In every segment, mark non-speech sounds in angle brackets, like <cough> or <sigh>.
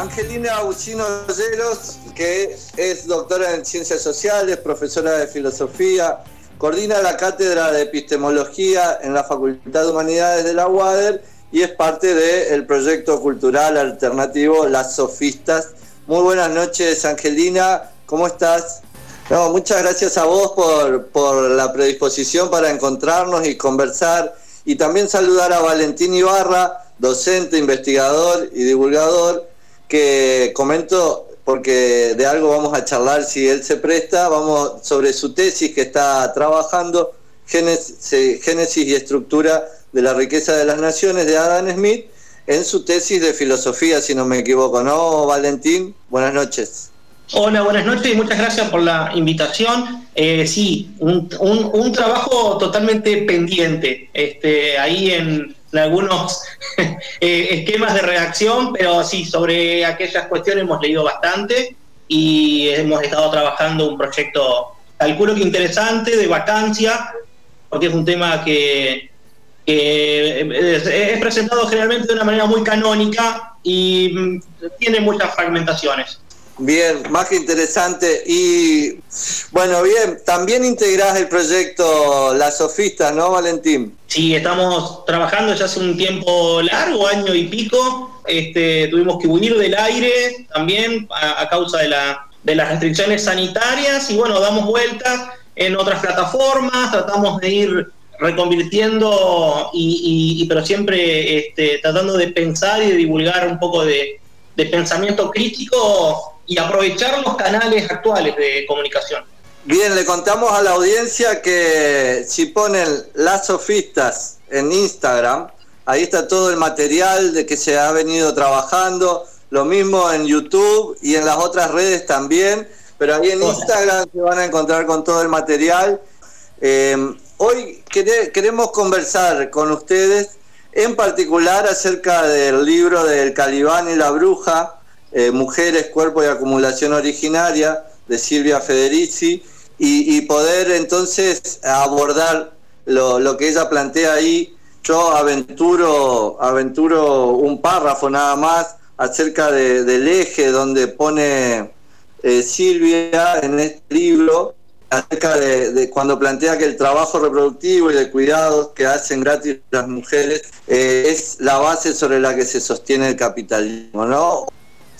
Angelina Agustino Lleros, que es doctora en Ciencias Sociales, profesora de Filosofía, coordina la Cátedra de Epistemología en la Facultad de Humanidades de la UADER y es parte del proyecto cultural alternativo Las Sofistas. Muy buenas noches, Angelina, ¿cómo estás? No, muchas gracias a vos por, por la predisposición para encontrarnos y conversar y también saludar a Valentín Ibarra, docente, investigador y divulgador, que comento porque de algo vamos a charlar si él se presta, vamos sobre su tesis que está trabajando, Génesis y estructura de la riqueza de las naciones de Adam Smith, en su tesis de filosofía, si no me equivoco, ¿no, Valentín? Buenas noches. Hola, buenas noches y muchas gracias por la invitación. Eh, sí, un, un, trabajo totalmente pendiente, este, ahí en, algunos <laughs> eh, esquemas de reacción, pero sí, sobre aquellas cuestiones hemos leído bastante y hemos estado trabajando un proyecto, calculo que interesante, de vacancia, porque es un tema que, es presentado generalmente de una manera muy canónica y mm, tiene muchas fragmentaciones. Bien, más que interesante. Y bueno, bien, también integrás el proyecto Las Sofistas, ¿no, Valentín? Sí, estamos trabajando ya hace un tiempo largo, año y pico. Este, tuvimos que huir del aire también a, causa de, la, de las restricciones sanitarias y bueno, damos vueltas en otras plataformas, tratamos de ir reconvirtiendo y, pero siempre este, tratando de pensar y de divulgar un poco de pensamiento crítico y aprovechar los canales actuales de comunicación. Bien, le contamos a la audiencia que si ponen las sofistas en Instagram, ahí está todo el material de que se ha venido trabajando, lo mismo en YouTube y en las otras redes también, pero ahí en Instagram se van a encontrar con todo el material. Eh, hoy queremos conversar con ustedes en particular acerca del libro del Calibán y la Bruja, eh, Mujeres, Cuerpo y Acumulación Originaria de Silvia Federici y, poder entonces abordar lo, que ella plantea ahí. Yo aventuro, aventuro un párrafo nada más acerca del eje donde pone eh, Silvia en este libro acerca de, cuando plantea que el trabajo reproductivo y de cuidados que hacen gratis las mujeres eh, es la base sobre la que se sostiene el capitalismo, ¿no?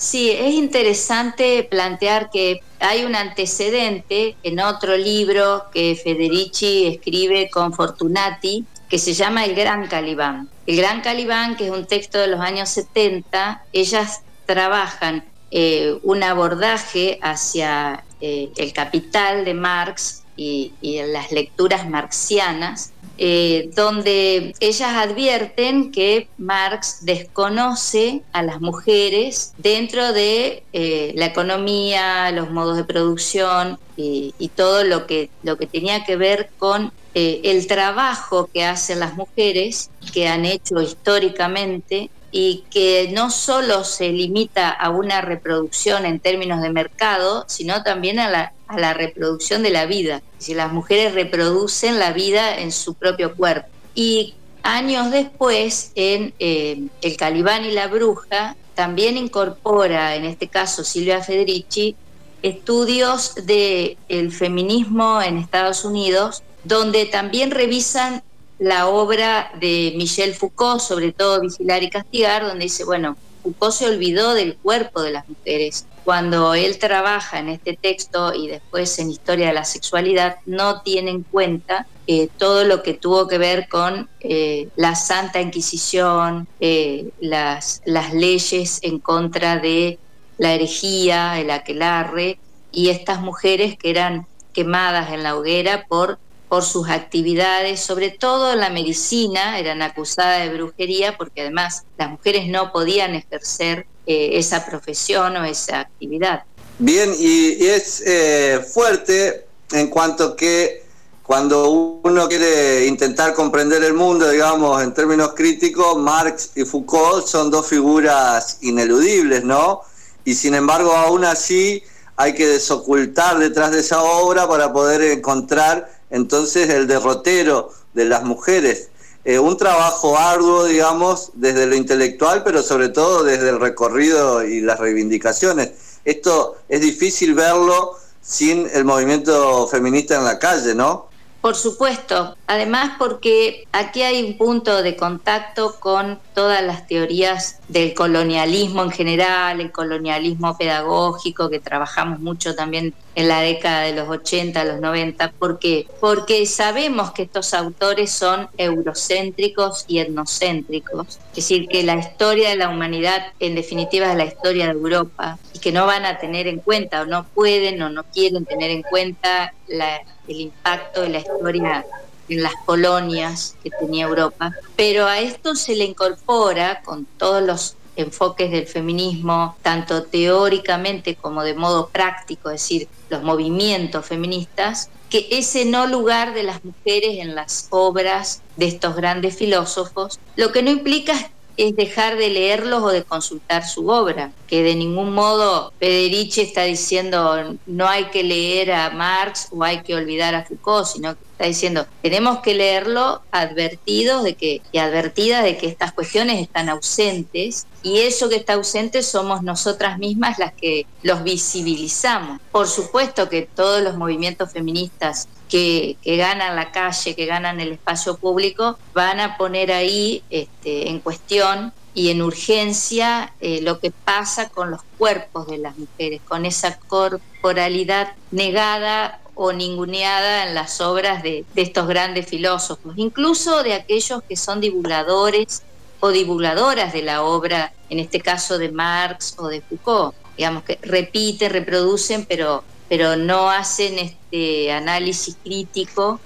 Sí, es interesante plantear que hay un antecedente en otro libro que Federici escribe con Fortunati, que se llama El Gran Calibán. El Gran Calibán, que es un texto de los años 70, ellas trabajan eh, un abordaje hacia eh, el capital de Marx y, y las lecturas marxianas eh, donde ellas advierten que Marx desconoce a las mujeres dentro de eh, la economía, los modos de producción y, todo lo que, lo que tenía que ver con eh, el trabajo que hacen las mujeres, que han hecho históricamente y que no solo se limita a una reproducción en términos de mercado, sino también a la, reproducción de la vida. Si las mujeres reproducen la vida en su propio cuerpo. Y años después, en eh, El Calibán y la Bruja, también incorpora, en este caso Silvia Federici, estudios del el feminismo en Estados Unidos, donde también revisan la obra de Michel Foucault, sobre todo Vigilar y Castigar, donde dice, bueno, Foucault se olvidó del cuerpo de las mujeres. Cuando él trabaja en este texto y después en Historia de la Sexualidad, no tiene en cuenta eh, todo lo que tuvo que ver con eh, la Santa Inquisición, eh, las, las leyes en contra de la herejía, el aquelarre, y estas mujeres que eran quemadas en la hoguera por por sus actividades, sobre todo en la medicina, eran acusadas de brujería porque además las mujeres no podían ejercer eh, esa profesión o esa actividad. Bien, y, es eh, fuerte en cuanto que cuando uno quiere intentar comprender el mundo, digamos, en términos críticos, Marx y Foucault son dos figuras ineludibles, ¿no? Y sin embargo, aún así hay que desocultar detrás de esa obra para poder encontrar entonces el derrotero de las mujeres. eh, un trabajo arduo, digamos, desde lo intelectual, pero sobre todo desde el recorrido y las reivindicaciones. Esto es difícil verlo sin el movimiento feminista en la calle, ¿no? Por supuesto, además porque aquí hay un punto de contacto con todas las teorías del colonialismo en general, el colonialismo pedagógico que trabajamos mucho también en la década de los 80, los 90, porque porque sabemos que estos autores son eurocéntricos y etnocéntricos, es decir, que la historia de la humanidad en definitiva es la historia de Europa y que no van a tener en cuenta o no pueden o no quieren tener en cuenta la el impacto de la historia en las colonias que tenía Europa, pero a esto se le incorpora con todos los enfoques del feminismo, tanto teóricamente como de modo práctico, es decir, los movimientos feministas, que ese no lugar de las mujeres en las obras de estos grandes filósofos, lo que no implica es dejar de leerlos o de consultar su obra, que de ningún modo Federici está diciendo no hay que leer a Marx o hay que olvidar a Foucault, sino que está diciendo tenemos que leerlo advertidos de que y advertidas de que estas cuestiones están ausentes y eso que está ausente somos nosotras mismas las que los visibilizamos. Por supuesto que todos los movimientos feministas que, ganan la calle, que ganan el espacio público, van a poner ahí este, en cuestión y en urgencia eh, lo que pasa con los cuerpos de las mujeres, con esa corporalidad negada o ninguneada en las obras de, de, estos grandes filósofos, incluso de aquellos que son divulgadores o divulgadoras de la obra, en este caso de Marx o de Foucault, digamos que repiten, reproducen, pero pero no hacen este análisis crítico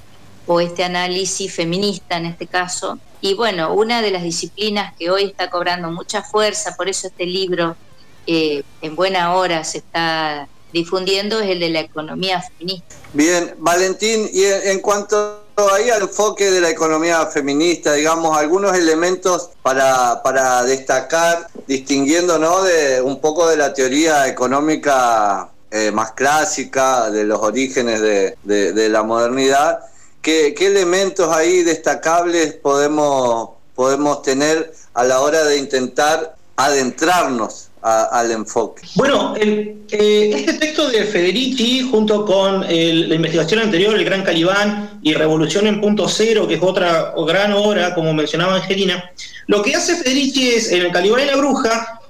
o este análisis feminista en este caso. Y bueno, una de las disciplinas que hoy está cobrando mucha fuerza, por eso este libro eh, en buena hora se está difundiendo, es el de la economía feminista. Bien, Valentín, y en cuanto ahí al enfoque de la economía feminista, digamos, algunos elementos para, para destacar, distinguiendo ¿no? de un poco de la teoría económica eh, más clásica, de los orígenes de, la modernidad. ¿Qué, elementos ahí destacables podemos, podemos tener a la hora de intentar adentrarnos al enfoque? Bueno, eh, este texto de Federici, junto con la investigación anterior, El Gran Calibán y Revolución en Punto Cero, que es otra gran obra, como mencionaba Angelina, lo que hace Federici es, en El Calibán y la Bruja,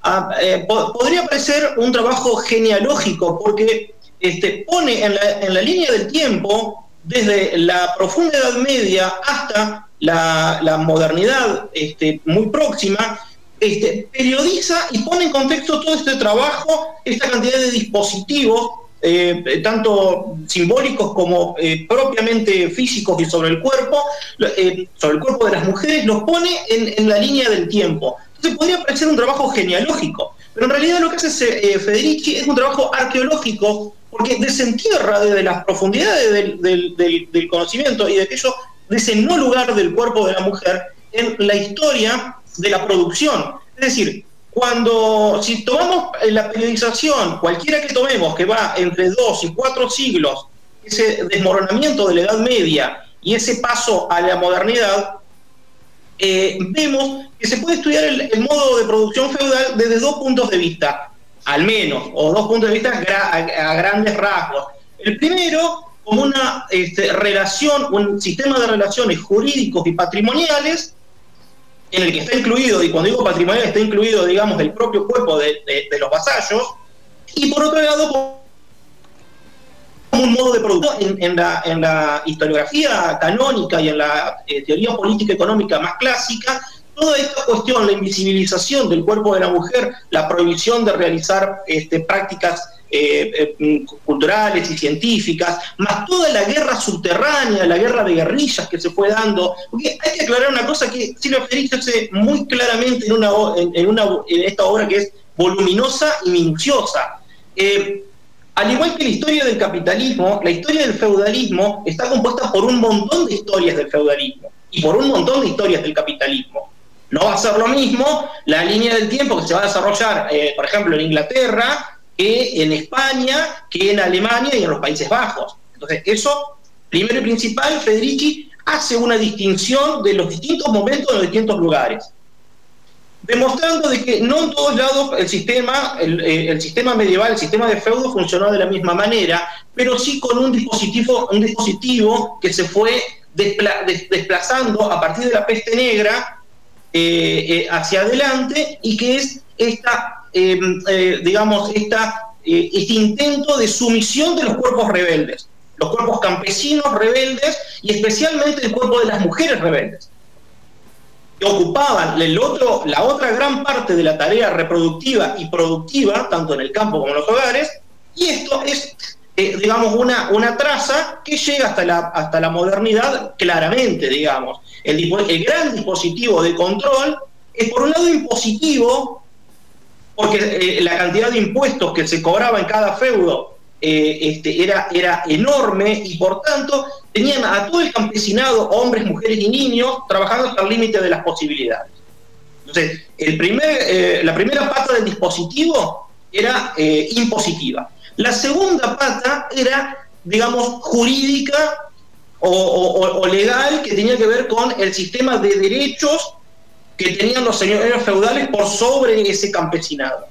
eh, podría parecer un trabajo genealógico porque este, pone en la, línea del tiempo, desde la profunda Edad Media hasta la, modernidad este, muy próxima, este, periodiza y pone en contexto todo este trabajo, esta cantidad de dispositivos, eh, tanto simbólicos como eh, propiamente físicos y sobre el cuerpo, sobre el cuerpo de las mujeres, los pone en la línea del tiempo. Podría parecer un trabajo genealógico, pero en realidad lo que hace eh, Federici es un trabajo arqueológico porque desentierra desde las profundidades del, conocimiento y de aquello, de ese no lugar del cuerpo de la mujer en la historia de la producción. Es decir, cuando, si tomamos la periodización, cualquiera que tomemos, que va entre dos y cuatro siglos, ese desmoronamiento de la Edad Media y ese paso a la modernidad, eh, vemos que se puede estudiar el, modo de producción feudal desde dos puntos de vista, al menos, o dos puntos de vista a, grandes rasgos. El primero, como una este, relación, un sistema de relaciones jurídicos y patrimoniales, en el que está incluido, y cuando digo patrimonial está incluido, digamos, el propio cuerpo de, de los vasallos, y por otro lado, un modo de producción en, la, historiografía canónica y en la eh, teoría política económica más clásica, toda esta cuestión, la invisibilización del cuerpo de la mujer, la prohibición de realizar este, prácticas eh, eh, culturales y científicas, más toda la guerra subterránea, la guerra de guerrillas que se fue dando. Porque hay que aclarar una cosa que Silvia Federici hace muy claramente en, una, en, esta obra que es voluminosa y minuciosa. Al igual que la historia del capitalismo, la historia del feudalismo está compuesta por un montón de historias del feudalismo y por un montón de historias del capitalismo. No va a ser lo mismo la línea del tiempo que se va a desarrollar, eh, por ejemplo, en Inglaterra, que en España, que en Alemania y en los Países Bajos. Entonces, eso, primero y principal, Federici hace una distinción de los distintos momentos en los distintos lugares, demostrando de que no en todos lados el sistema, el, eh, sistema medieval, el sistema de feudo funcionó de la misma manera, pero sí con un dispositivo, un dispositivo que se fue desplazando a partir de la peste negra hacia adelante y que es esta, em, digamos, esta, este intento de sumisión de los cuerpos rebeldes los cuerpos campesinos rebeldes y especialmente el cuerpo de las mujeres rebeldes, que ocupaban otro, la otra gran parte de la tarea reproductiva y productiva, tanto en el campo como en los hogares, y esto es, eh, digamos, una, una traza que llega hasta la, hasta la modernidad claramente, digamos. El, gran dispositivo de control es, por un lado, impositivo, porque eh, la cantidad de impuestos que se cobraba en cada feudo eh, este, era, era enorme y por tanto tenían a todo el campesinado, hombres, mujeres y niños, trabajando hasta el límite de las posibilidades. Entonces, el primer, eh, la primera pata del dispositivo era impositiva. La segunda pata era, digamos, jurídica o, legal, que tenía que ver con el sistema de derechos que tenían los señores feudales por sobre ese campesinado.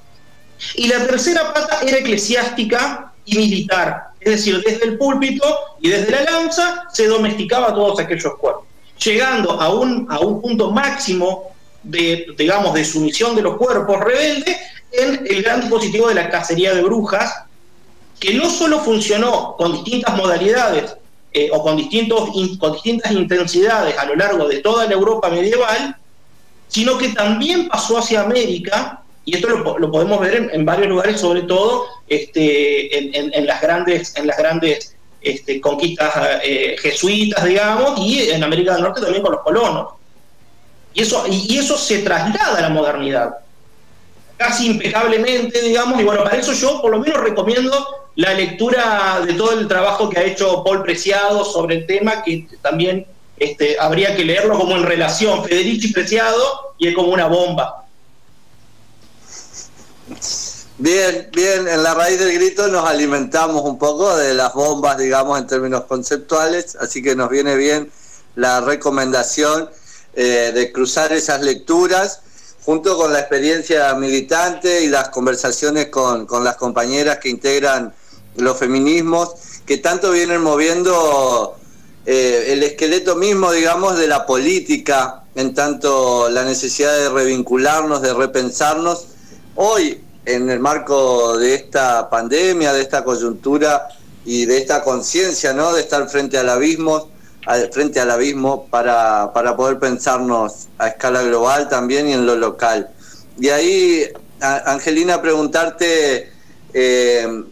Y la tercera pata era eclesiástica, y militar. Es decir, desde el púlpito y desde la lanza se domesticaba todos aquellos cuerpos, llegando a un, a un punto máximo de, digamos, de sumisión de los cuerpos rebeldes en el gran dispositivo de la cacería de brujas, que no solo funcionó con distintas modalidades eh, o con, distintos, con distintas intensidades a lo largo de toda la Europa medieval, sino que también pasó hacia América y esto lo, podemos ver en, varios lugares, sobre todo este, en, las grandes, en las grandes este, conquistas eh, jesuitas, digamos, y en América del Norte también con los colonos. Y eso, y, eso se traslada a la modernidad, casi impecablemente, digamos, y bueno, para eso yo por lo menos recomiendo la lectura de todo el trabajo que ha hecho Paul Preciado sobre el tema, que también este, habría que leerlo como en relación, Federici Preciado, y es como una bomba. Bien, bien, en la raíz del grito nos alimentamos un poco de las bombas, digamos, en términos conceptuales, así que nos viene bien la recomendación eh, de cruzar esas lecturas junto con la experiencia militante y las conversaciones con, las compañeras que integran los feminismos, que tanto vienen moviendo eh, el esqueleto mismo, digamos, de la política, en tanto la necesidad de revincularnos, de repensarnos Hoy, en el marco de esta pandemia, de esta coyuntura y de esta conciencia, ¿no? De estar frente al abismo, frente al abismo para, poder pensarnos a escala global también y en lo local. Y ahí, Angelina, preguntarte eh,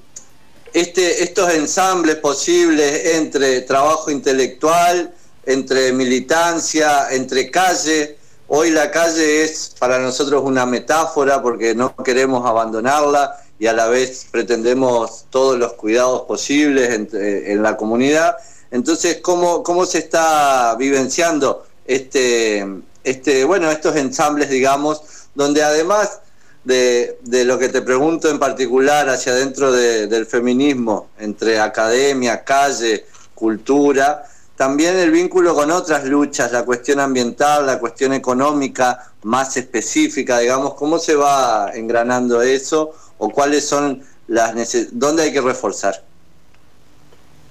este, estos ensambles posibles entre trabajo intelectual, entre militancia, entre calle, Hoy la calle es para nosotros una metáfora porque no queremos abandonarla y a la vez pretendemos todos los cuidados posibles en, la comunidad. Entonces, ¿cómo, ¿cómo se está vivenciando este, este, bueno, estos ensambles, digamos, donde además de, lo que te pregunto en particular hacia adentro del feminismo, entre academia, calle, cultura, también el vínculo con otras luchas, la cuestión ambiental, la cuestión económica más específica, digamos, ¿cómo se va engranando eso o cuáles son las dónde hay que reforzar?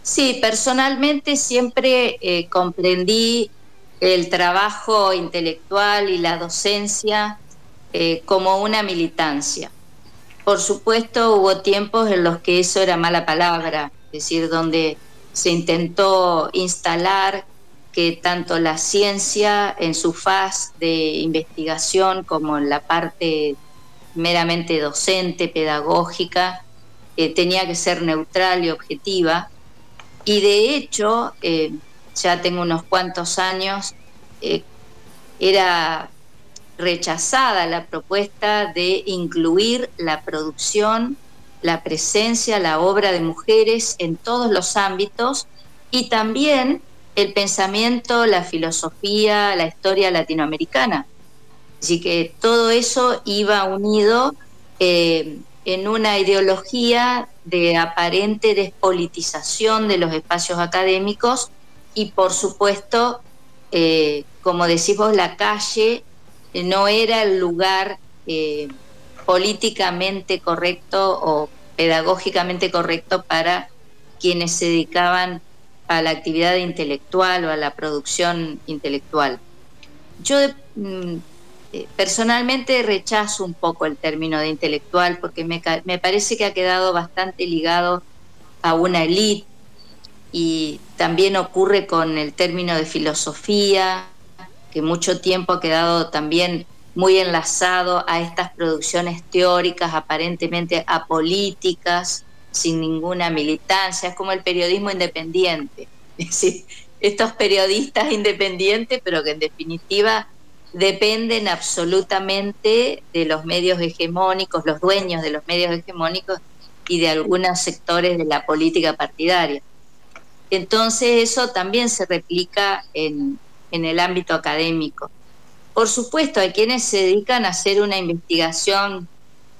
Sí, personalmente siempre eh, comprendí el trabajo intelectual y la docencia eh, como una militancia. Por supuesto, hubo tiempos en los que eso era mala palabra, es decir, donde se intentó instalar que tanto la ciencia en su faz de investigación como en la parte meramente docente, pedagógica, eh, tenía que ser neutral y objetiva. Y de hecho, eh, ya tengo unos cuantos años, era rechazada la propuesta de incluir la producción la presencia, la obra de mujeres en todos los ámbitos y también el pensamiento, la filosofía, la historia latinoamericana. Así que todo eso iba unido eh, en una ideología de aparente despolitización de los espacios académicos y por supuesto, eh, como decimos, la calle no era el lugar eh, políticamente correcto o pedagógicamente correcto para quienes se dedicaban a la actividad intelectual o a la producción intelectual. Yo mm, eh, personalmente rechazo un poco el término de intelectual porque me, me parece que ha quedado bastante ligado a una élite y también ocurre con el término de filosofía, que mucho tiempo ha quedado también muy enlazado a estas producciones teóricas aparentemente apolíticas, sin ninguna militancia, es como el periodismo independiente, <laughs> es decir, estos periodistas independientes, pero que en definitiva dependen absolutamente de los medios hegemónicos, los dueños de los medios hegemónicos y de algunos sectores de la política partidaria. Entonces eso también se replica en, en el ámbito académico. Por supuesto, hay quienes se dedican a hacer una investigación,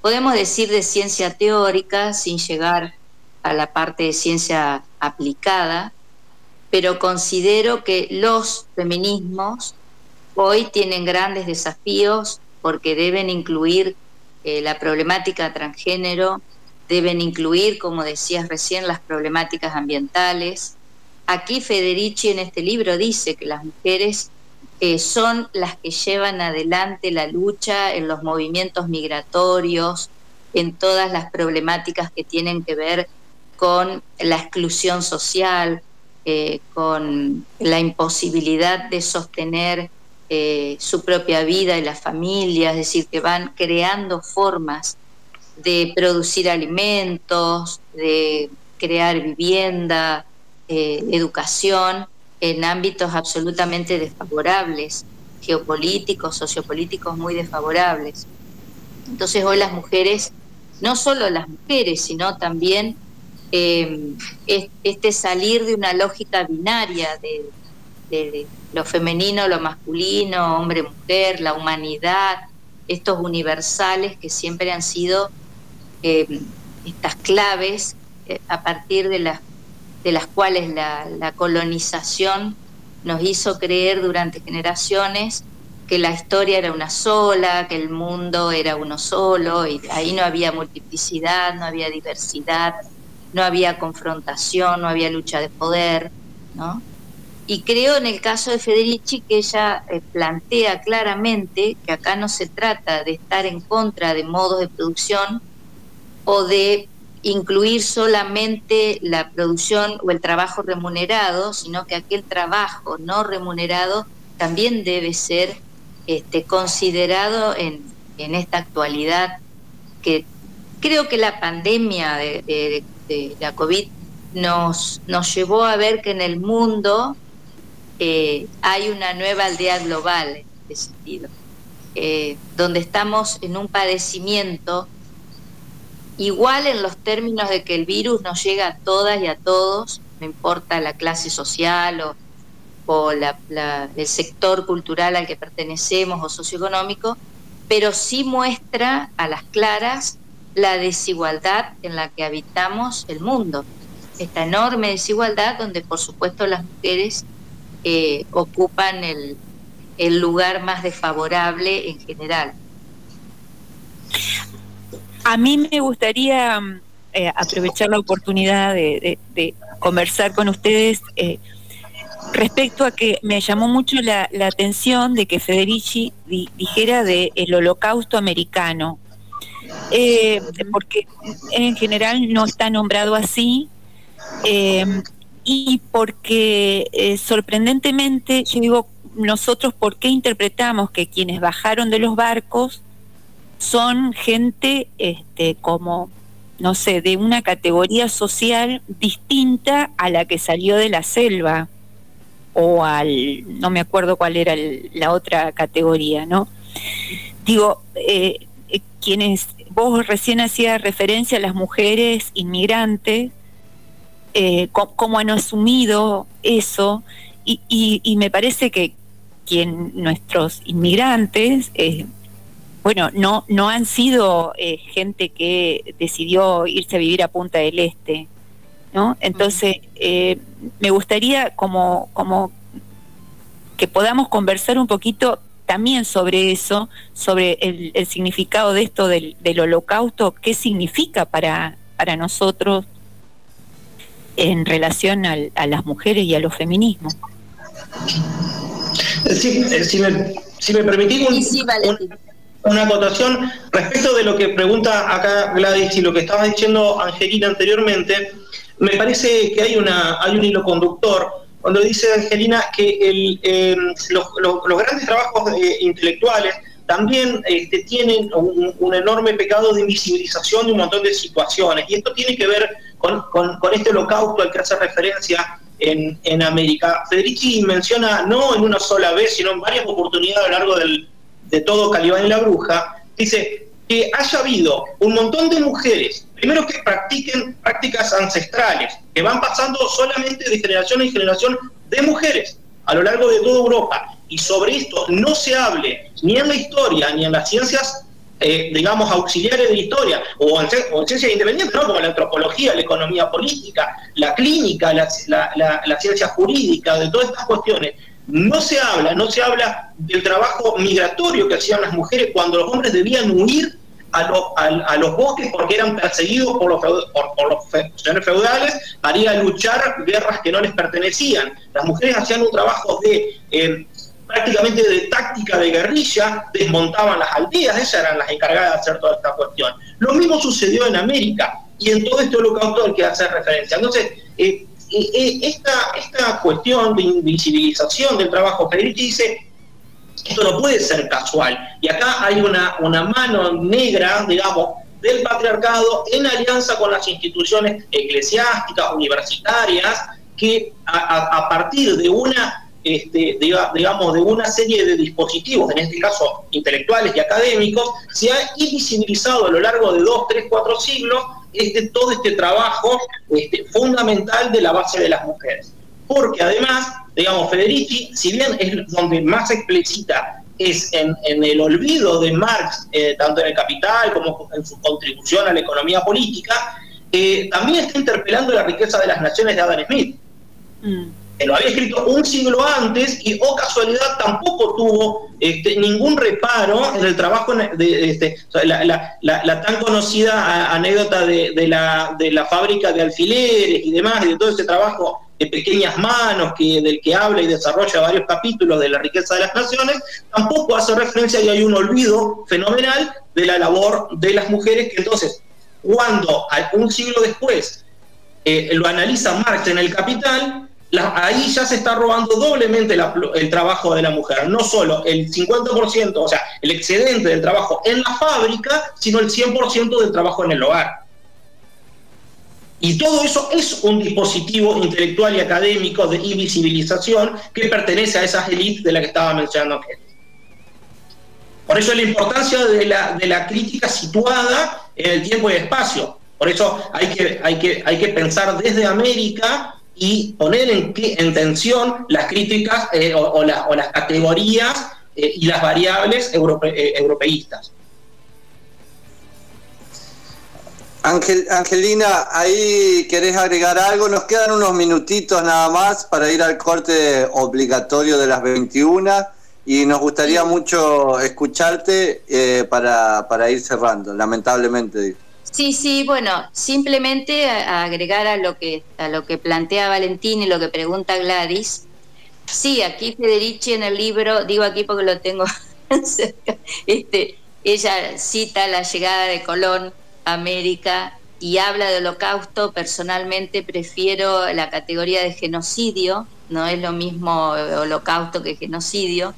podemos decir de ciencia teórica, sin llegar a la parte de ciencia aplicada, pero considero que los feminismos hoy tienen grandes desafíos porque deben incluir eh, la problemática transgénero, deben incluir, como decías recién, las problemáticas ambientales. Aquí Federici en este libro dice que las mujeres eh, son las que llevan adelante la lucha en los movimientos migratorios, en todas las problemáticas que tienen que ver con la exclusión social, eh, con la imposibilidad de sostener eh, su propia vida y la familia, es decir, que van creando formas de producir alimentos, de crear vivienda, educación, en ámbitos absolutamente desfavorables, geopolíticos, sociopolíticos muy desfavorables. Entonces hoy las mujeres, no solo las mujeres, sino también eh, este salir de una lógica binaria de, lo femenino, lo masculino, hombre, mujer, la humanidad, estos universales que siempre han sido eh, estas claves eh, a partir de las de las cuales la, colonización nos hizo creer durante generaciones que la historia era una sola, que el mundo era uno solo, y ahí no había multiplicidad, no había diversidad, no había confrontación, no había lucha de poder, ¿no? Y creo en el caso de Federici que ella eh, plantea claramente que acá no se trata de estar en contra de modos de producción o de incluir solamente la producción o el trabajo remunerado, sino que aquel trabajo no remunerado también debe ser este, considerado en, esta actualidad que creo que la pandemia de, la COVID nos, llevó a ver que en el mundo eh, hay una nueva aldea global en este sentido, eh, donde estamos en un padecimiento igual en los términos de que el virus nos llega a todas y a todos, no importa la clase social o, el sector cultural al que pertenecemos o socioeconómico, pero sí muestra a las claras la desigualdad en la que habitamos el mundo. Esta enorme desigualdad donde por supuesto las mujeres eh, ocupan el, el lugar más desfavorable en general. A mí me gustaría mm, eh, aprovechar la oportunidad de, conversar con ustedes eh, respecto a que me llamó mucho la, atención de que Federici dijera del el holocausto americano, eh, porque en general no está nombrado así. y porque sorprendentemente, yo digo, nosotros, ¿por qué interpretamos que quienes bajaron de los barcos son gente este, como, no sé, de una categoría social distinta a la que salió de la selva o al, no me acuerdo cuál era la otra categoría, ¿no? Digo, eh, eh, quienes, vos recién hacías referencia a las mujeres inmigrantes, eh, cómo han asumido eso, y, y, me parece que quien nuestros inmigrantes, bueno, no, no han sido eh, gente que decidió irse a vivir a Punta del Este. ¿no? Entonces, eh, me gustaría como, como que podamos conversar un poquito también sobre eso, sobre el, significado de esto del, holocausto, qué significa para, para nosotros en relación a las mujeres y a los feminismos. Sí, eh, si, me, si me permitís una acotación respecto de lo que pregunta acá Gladys y lo que estaba diciendo Angelina anteriormente, me parece que hay, una, hay un hilo conductor cuando dice Angelina que eh, los, grandes trabajos eh, intelectuales también este, tienen un, enorme pecado de invisibilización de un montón de situaciones. Y esto tiene que ver con, con, este holocausto al que hace referencia en, en, América. Federici menciona, no en una sola vez, sino en varias oportunidades a lo largo del, de todo Calibán y la Bruja, dice que haya habido un montón de mujeres Primero que practiquen prácticas ancestrales, que van pasando solamente de generación en generación de mujeres a lo largo de toda Europa. Y sobre esto no se hable ni en la historia ni en las ciencias, eh, digamos, auxiliares de la historia, o en, ciencias independientes, ¿no? como la antropología, la economía política, la clínica, la, la ciencia jurídica, de todas estas cuestiones. No se habla, no se habla del trabajo migratorio que hacían las mujeres cuando los hombres debían huir a, los bosques porque eran perseguidos por los, señores feudales para ir a luchar guerras que no les pertenecían. Las mujeres hacían un trabajo de eh, prácticamente de táctica de guerrilla, desmontaban las aldeas, ellas eran las encargadas de hacer toda esta cuestión. Lo mismo sucedió en América y en todo este holocausto al que hace referencia. Entonces, eh, esta, esta cuestión de invisibilización del trabajo, Federici dice, esto no puede ser casual. Y acá hay una, una mano negra, digamos, del patriarcado en alianza con las instituciones eclesiásticas, universitarias, que a, partir de una, este, digamos, de una serie de dispositivos, en este caso intelectuales y académicos, se ha invisibilizado a lo largo de dos, tres, cuatro siglos este, todo este trabajo este, fundamental de la base de las mujeres. Porque además digamos, Federici, si bien es donde más explicita es en, el olvido de Marx, eh, tanto en el Capital como en su contribución a la economía política, eh, también está interpelando la riqueza de las naciones de Adam Smith. Mm. Lo había escrito un siglo antes y, o oh casualidad, tampoco tuvo este, ningún reparo en el trabajo de, este, la, tan conocida anécdota de, de, la, de la fábrica de alfileres y demás, y de todo ese trabajo de pequeñas manos que, del que habla y desarrolla varios capítulos de la riqueza de las naciones, tampoco hace referencia y hay un olvido fenomenal de la labor de las mujeres que entonces, cuando un siglo después eh, lo analiza Marx en el Capital, ahí ya se está robando doblemente el trabajo de la mujer, no solo el 50%, o sea, el excedente del trabajo en la fábrica, sino el 100% del trabajo en el hogar. Y todo eso es un dispositivo intelectual y académico de invisibilización que pertenece a esas élites de las que estaba mencionando Por eso la importancia de la, de la crítica situada en el tiempo y el espacio. Por eso hay que, hay que, hay que pensar desde América y poner en, en tensión las críticas eh, o, las categorías eh, y las variables eh, europeístas. Angelina, ahí querés agregar algo. Nos quedan unos minutitos nada más para ir al corte obligatorio de las 21 y nos gustaría mucho escucharte eh, para, para, ir cerrando, lamentablemente. Sí, sí, bueno, simplemente agregar a lo que a lo que plantea Valentín y lo que pregunta Gladys. Sí, aquí Federici en el libro, digo aquí porque lo tengo <laughs> cerca, este, ella cita la llegada de Colón América y habla de holocausto, personalmente prefiero la categoría de genocidio, no es lo mismo holocausto que genocidio,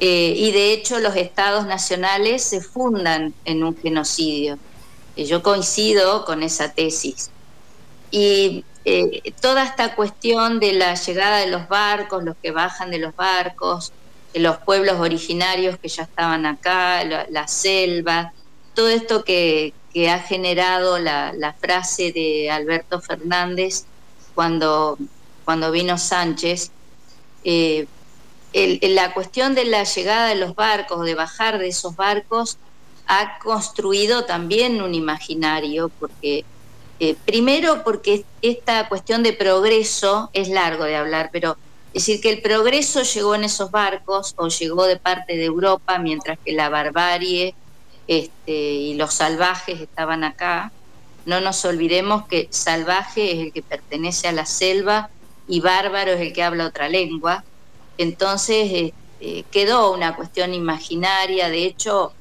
eh, y de hecho los estados nacionales se fundan en un genocidio. Yo coincido con esa tesis. Y eh, toda esta cuestión de la llegada de los barcos, los que bajan de los barcos, los pueblos originarios que ya estaban acá, la selva, todo esto que, que ha generado la, frase de Alberto Fernández cuando, cuando vino Sánchez. Eh, la cuestión de la llegada de los barcos, de bajar de esos barcos, ha construido también un imaginario, porque Eh, primero porque esta cuestión de progreso es largo de hablar, pero es decir que el progreso llegó en esos barcos o llegó de parte de Europa, mientras que la barbarie este, y los salvajes estaban acá. No nos olvidemos que salvaje es el que pertenece a la selva y bárbaro es el que habla otra lengua. Entonces este, quedó una cuestión imaginaria. De hecho,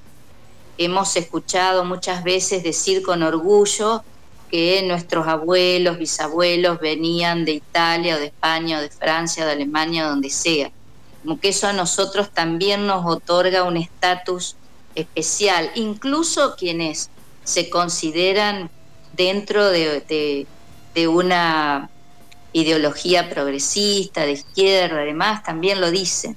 hemos escuchado muchas veces decir con orgullo que nuestros abuelos, bisabuelos venían de Italia o de España o de Francia o de Alemania, donde sea. Como que eso a nosotros también nos otorga un estatus especial, incluso quienes se consideran dentro de, una ideología progresista, de izquierda, además, también lo dicen.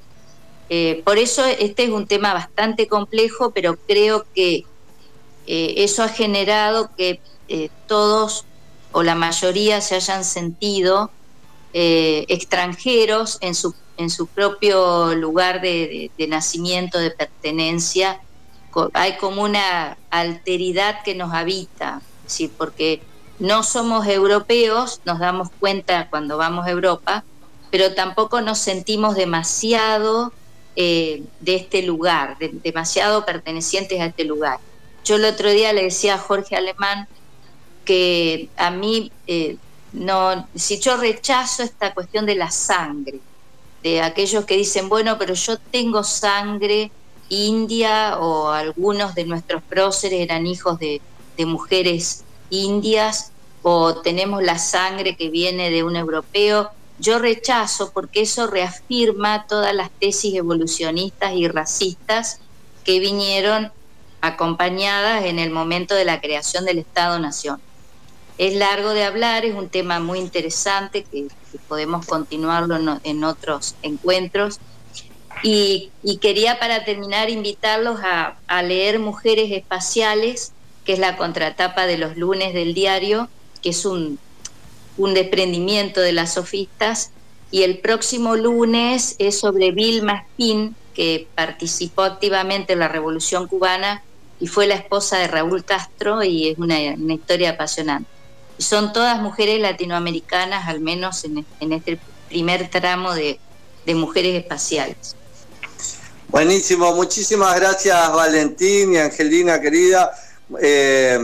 Eh, por eso este es un tema bastante complejo, pero creo que eh, eso ha generado que eh, todos o la mayoría se hayan sentido extranjeros en su, en su propio lugar de, nacimiento, de pertenencia. Hay como una alteridad que nos habita, ¿sí? porque no somos europeos, nos damos cuenta cuando vamos a Europa, pero tampoco nos sentimos demasiado eh, de este lugar, demasiado pertenecientes a este lugar. Yo el otro día le decía a Jorge Alemán, que a mí eh, no, si yo rechazo esta cuestión de la sangre, de aquellos que dicen, bueno, pero yo tengo sangre india o algunos de nuestros próceres eran hijos de, de mujeres indias o tenemos la sangre que viene de un europeo, yo rechazo porque eso reafirma todas las tesis evolucionistas y racistas que vinieron acompañadas en el momento de la creación del Estado-Nación. Es largo de hablar, es un tema muy interesante que, podemos continuarlo en, otros encuentros. Y, quería para terminar invitarlos a, leer Mujeres Espaciales, que es la contratapa de los lunes del diario, que es un, un desprendimiento de las sofistas. Y el próximo lunes es sobre Vilma Spin, que participó activamente en la Revolución Cubana y fue la esposa de Raúl Castro y es una historia apasionante son todas mujeres latinoamericanas, al menos en, este primer tramo de, mujeres espaciales. Buenísimo, muchísimas gracias Valentín y Angelina querida. Eh,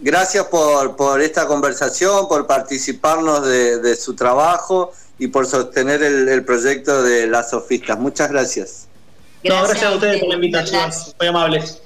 gracias por, esta conversación, por participarnos de, su trabajo y por sostener el, proyecto de las sofistas. Muchas gracias. gracias a ustedes por la invitación. Muy amables.